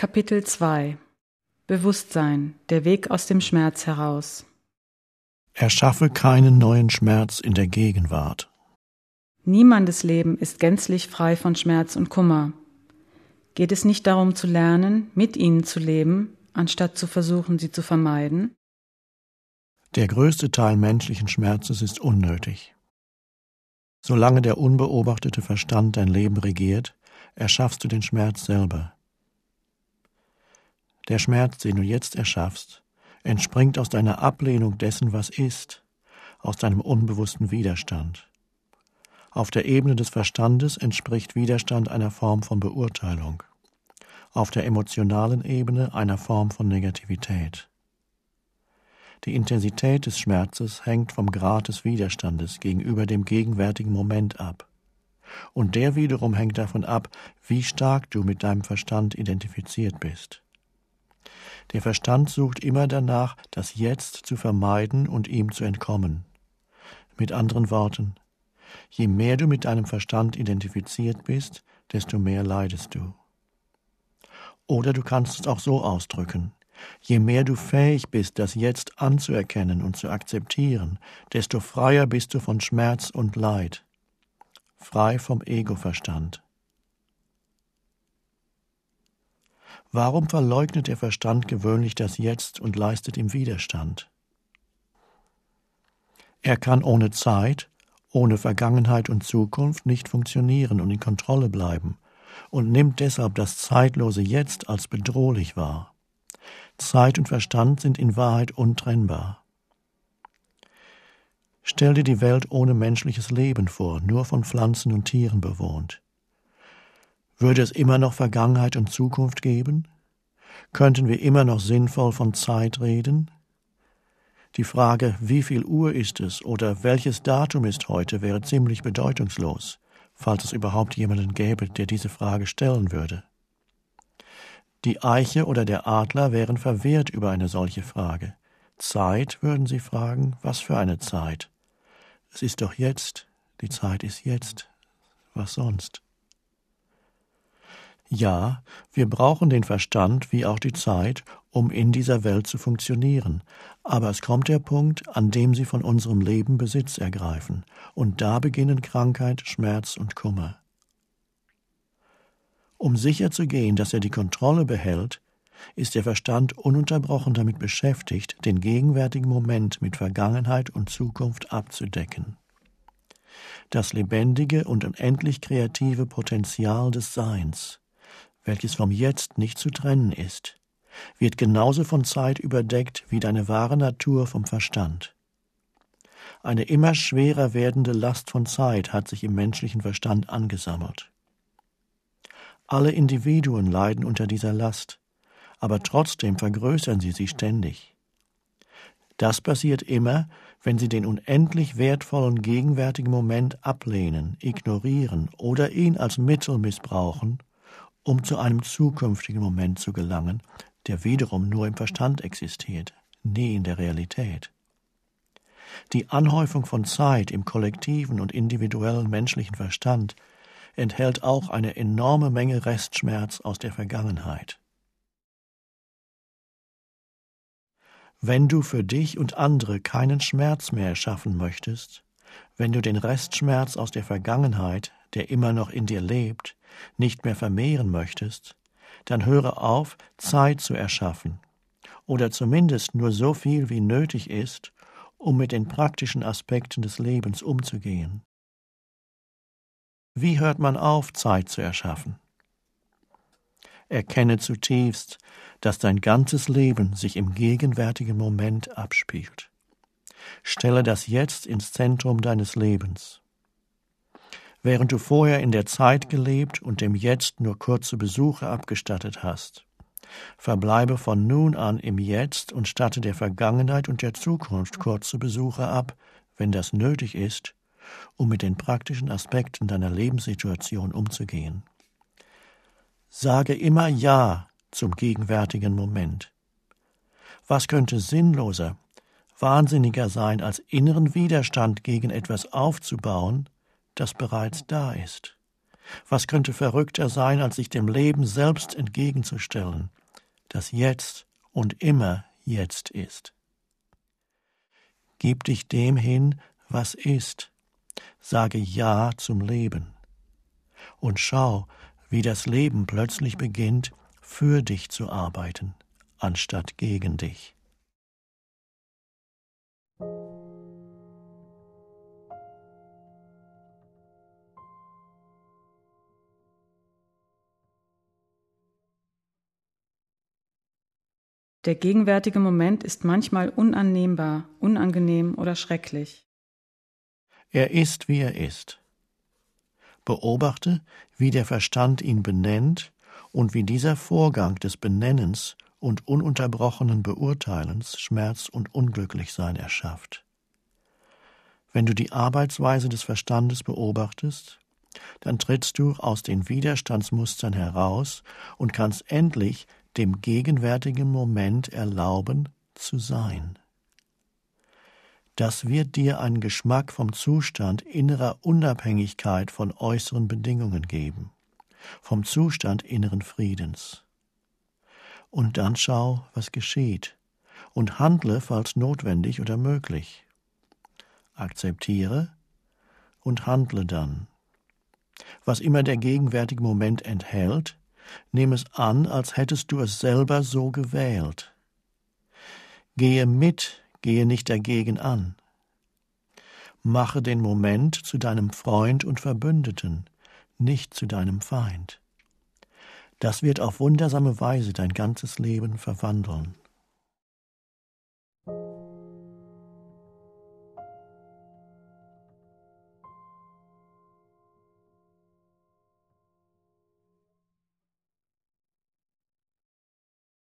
Kapitel 2 Bewusstsein, der Weg aus dem Schmerz heraus. Erschaffe keinen neuen Schmerz in der Gegenwart. Niemandes Leben ist gänzlich frei von Schmerz und Kummer. Geht es nicht darum zu lernen, mit ihnen zu leben, anstatt zu versuchen, sie zu vermeiden? Der größte Teil menschlichen Schmerzes ist unnötig. Solange der unbeobachtete Verstand dein Leben regiert, erschaffst du den Schmerz selber. Der Schmerz, den du jetzt erschaffst, entspringt aus deiner Ablehnung dessen, was ist, aus deinem unbewussten Widerstand. Auf der Ebene des Verstandes entspricht Widerstand einer Form von Beurteilung, auf der emotionalen Ebene einer Form von Negativität. Die Intensität des Schmerzes hängt vom Grad des Widerstandes gegenüber dem gegenwärtigen Moment ab. Und der wiederum hängt davon ab, wie stark du mit deinem Verstand identifiziert bist. Der Verstand sucht immer danach, das Jetzt zu vermeiden und ihm zu entkommen. Mit anderen Worten, je mehr du mit deinem Verstand identifiziert bist, desto mehr leidest du. Oder du kannst es auch so ausdrücken. Je mehr du fähig bist, das Jetzt anzuerkennen und zu akzeptieren, desto freier bist du von Schmerz und Leid, frei vom Ego-Verstand. Warum verleugnet der Verstand gewöhnlich das Jetzt und leistet ihm Widerstand? Er kann ohne Zeit, ohne Vergangenheit und Zukunft nicht funktionieren und in Kontrolle bleiben und nimmt deshalb das zeitlose Jetzt als bedrohlich wahr. Zeit und Verstand sind in Wahrheit untrennbar. Stell dir die Welt ohne menschliches Leben vor, nur von Pflanzen und Tieren bewohnt. Würde es immer noch Vergangenheit und Zukunft geben? Könnten wir immer noch sinnvoll von Zeit reden? Die Frage, wie viel Uhr ist es oder welches Datum ist heute, wäre ziemlich bedeutungslos, falls es überhaupt jemanden gäbe, der diese Frage stellen würde. Die Eiche oder der Adler wären verwehrt über eine solche Frage. Zeit, würden sie fragen, was für eine Zeit? Es ist doch jetzt, die Zeit ist jetzt, was sonst? Ja, wir brauchen den Verstand wie auch die Zeit, um in dieser Welt zu funktionieren, aber es kommt der Punkt, an dem sie von unserem Leben Besitz ergreifen, und da beginnen Krankheit, Schmerz und Kummer. Um sicher zu gehen, dass er die Kontrolle behält, ist der Verstand ununterbrochen damit beschäftigt, den gegenwärtigen Moment mit Vergangenheit und Zukunft abzudecken. Das lebendige und unendlich kreative Potenzial des Seins, welches vom Jetzt nicht zu trennen ist, wird genauso von Zeit überdeckt wie deine wahre Natur vom Verstand. Eine immer schwerer werdende Last von Zeit hat sich im menschlichen Verstand angesammelt. Alle Individuen leiden unter dieser Last, aber trotzdem vergrößern sie sie ständig. Das passiert immer, wenn sie den unendlich wertvollen gegenwärtigen Moment ablehnen, ignorieren oder ihn als Mittel missbrauchen, um zu einem zukünftigen Moment zu gelangen, der wiederum nur im Verstand existiert, nie in der Realität. Die Anhäufung von Zeit im kollektiven und individuellen menschlichen Verstand enthält auch eine enorme Menge Restschmerz aus der Vergangenheit. Wenn du für dich und andere keinen Schmerz mehr schaffen möchtest, wenn du den Restschmerz aus der Vergangenheit, der immer noch in dir lebt, nicht mehr vermehren möchtest, dann höre auf, Zeit zu erschaffen, oder zumindest nur so viel wie nötig ist, um mit den praktischen Aspekten des Lebens umzugehen. Wie hört man auf, Zeit zu erschaffen? Erkenne zutiefst, dass dein ganzes Leben sich im gegenwärtigen Moment abspielt. Stelle das Jetzt ins Zentrum deines Lebens. Während du vorher in der Zeit gelebt und dem Jetzt nur kurze Besuche abgestattet hast, verbleibe von nun an im Jetzt und statte der Vergangenheit und der Zukunft kurze Besuche ab, wenn das nötig ist, um mit den praktischen Aspekten deiner Lebenssituation umzugehen. Sage immer Ja zum gegenwärtigen Moment. Was könnte sinnloser, wahnsinniger sein, als inneren Widerstand gegen etwas aufzubauen, das bereits da ist. Was könnte verrückter sein, als sich dem Leben selbst entgegenzustellen, das jetzt und immer jetzt ist? Gib dich dem hin, was ist. Sage Ja zum Leben. Und schau, wie das Leben plötzlich beginnt, für dich zu arbeiten, anstatt gegen dich. Der gegenwärtige Moment ist manchmal unannehmbar, unangenehm oder schrecklich. Er ist, wie er ist. Beobachte, wie der Verstand ihn benennt und wie dieser Vorgang des Benennens und ununterbrochenen Beurteilens Schmerz und Unglücklichsein erschafft. Wenn du die Arbeitsweise des Verstandes beobachtest, dann trittst du aus den Widerstandsmustern heraus und kannst endlich dem gegenwärtigen Moment erlauben zu sein. Das wird dir einen Geschmack vom Zustand innerer Unabhängigkeit von äußeren Bedingungen geben, vom Zustand inneren Friedens. Und dann schau, was geschieht, und handle, falls notwendig oder möglich. Akzeptiere und handle dann. Was immer der gegenwärtige Moment enthält, Nimm es an, als hättest du es selber so gewählt. Gehe mit, gehe nicht dagegen an. Mache den Moment zu deinem Freund und Verbündeten, nicht zu deinem Feind. Das wird auf wundersame Weise dein ganzes Leben verwandeln.